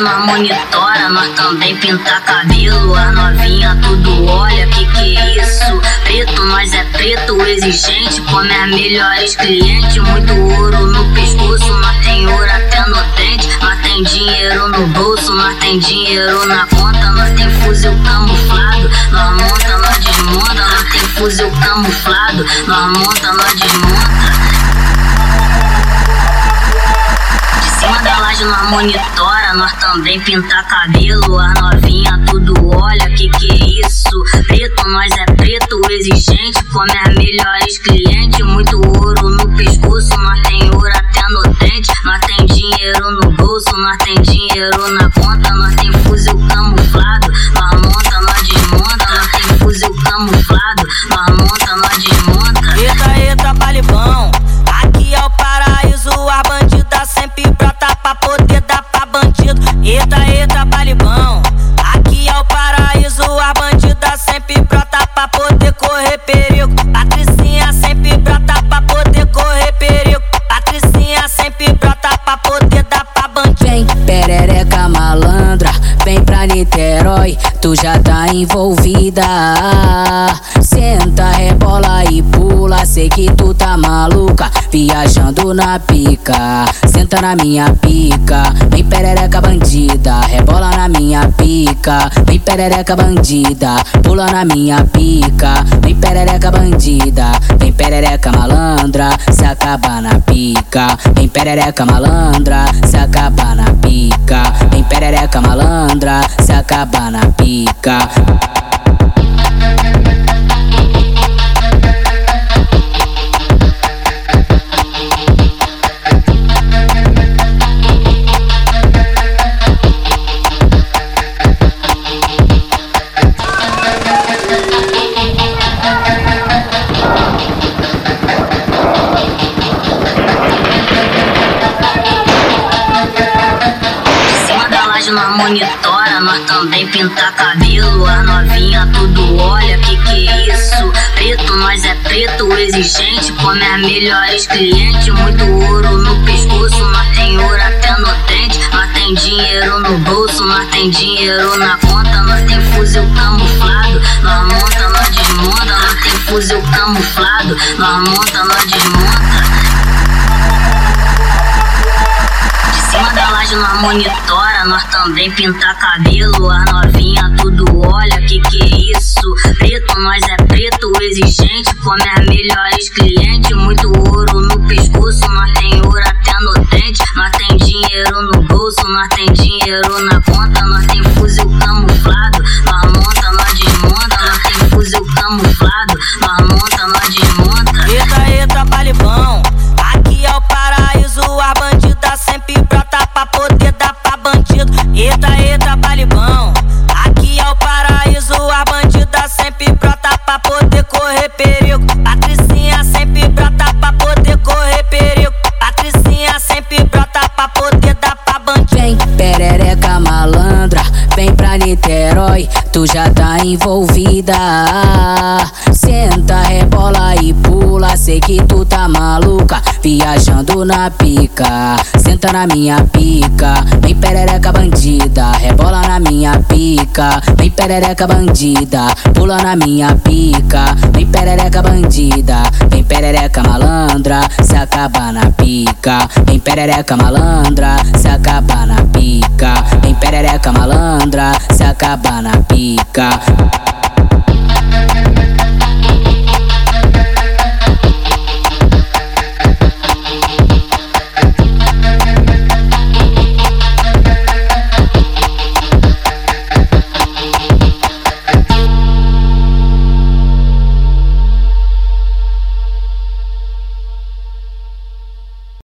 monitora, nós também pinta cabelo. A novinha tudo olha, que que é isso? Preto, nós é preto, exigente, come as melhores clientes. Muito ouro no pescoço, nós tem ouro até no dente. Nós tem dinheiro no bolso, nós tem dinheiro na conta. Nós tem fuzil camuflado, nós monta, nós desmonta. Nós tem fuzil camuflado, nós monta, nós desmonta. cima da laje nós monitora, nós também pinta cabelo. A novinha tudo olha, que que é isso? Preto, nós é preto, exigente, come as melhores clientes. Muito ouro no pescoço, nós tem ouro até no dente. Nós tem dinheiro no bolso, nós tem Niterói, tu já tá envolvida. Senta, rebola e pula, sei que tu tá maluca, viajando na pica. Senta na minha pica, vem perereca bandida, rebola na minha pica. Vem perereca bandida, pula na minha pica. Vem perereca bandida, vem perereca malandra, se acaba na pica. Vem perereca malandra, se acaba na pica. Vem perereca malandra, se acaba na pica. Monitora, nós também pinta cabelo. A novinha tudo olha, que que é isso? Preto, nós é preto, exigente, come as melhores clientes. Muito ouro no pescoço, nós tem ouro até no dente. Nós tem dinheiro no bolso, nós tem dinheiro na conta. Nós tem fuzil camuflado, nós monta, nós desmonta. Nós tem fuzil camuflado, nós monta, nós desmonta. cima da laje nós monitora, nós também pinta cabelo. A novinha tudo olha, que que é isso? Preto, nós é preto, exigente, come as melhores clientes. Muito ouro no pescoço, nós tem ouro até no dente. Nós tem dinheiro no bolso, nós tem dinheiro na conta. Nós tem fuzil camuflado, nós monta, nós desmonta. Nós tem fuzil camuflado, nós monta, nós desmonta. Tu já tá envolvida. Senta, rebola e pula, sei que tu tá maluca, viajando na pica. Senta na minha pica, vem perereca bandida, rebola na minha pica. Vem perereca bandida, pula na minha pica. Vem perereca bandida, vem perereca malandra, se acaba na pica. Vem perereca malandra, se acaba na pica. Perereca malandra, se acaba na pica.